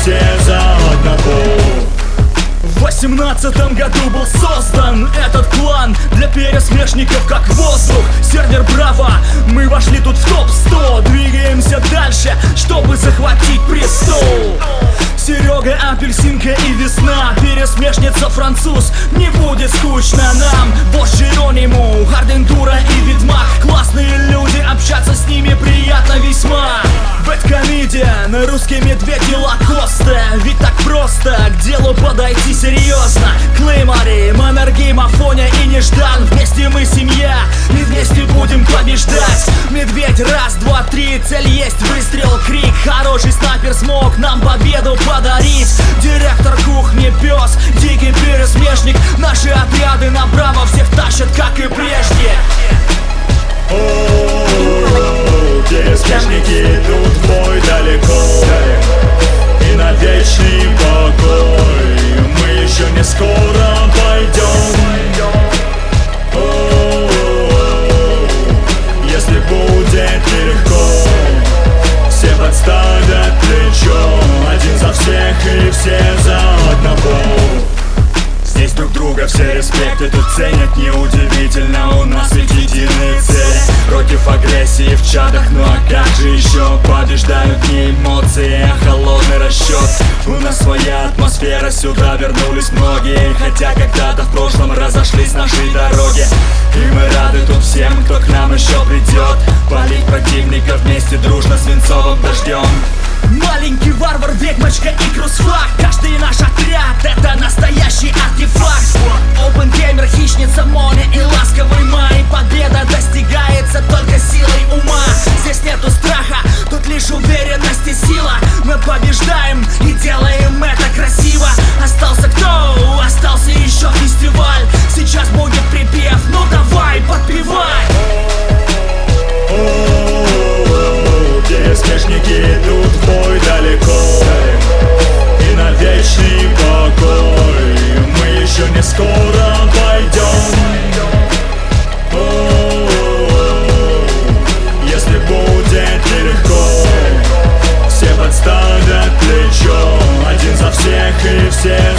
все за одного. В восемнадцатом году был создан этот клан Для пересмешников как воздух, сервер Браво Мы вошли тут в топ-100, двигаемся дальше, чтобы захватить престол. Серега, апельсинка и весна Пересмешница француз. Не будет скучно нам Босс Джерониму, Хардентура и Ведьмак. Классные люди, общаться с ними приятно весьма. Бэткомедиан, русский медведь и так просто к делу подойти серьезно. Клеймори, Маннергейм, Афоня и Неждан. Вместе мы семья и вместе будем побеждать. Медведь, раз, два, три, цель есть, выстрел, крик. Хороший снайпер смог нам победу все респекты тут ценят. Неудивительно, у нас ведь единые цели. Против агрессии в чатах, ну а как же еще Побеждают не эмоции, а холодный расчет. У нас своя атмосфера, сюда вернулись многие. Хотя когда-то в прошлом разошлись наши дороги. И мы рады тут всем, кто к нам еще придет. Полить противника вместе дружно свинцовым дождем Сокровищница моря и ласковый май Победа достигается только силой ума. всех и всех.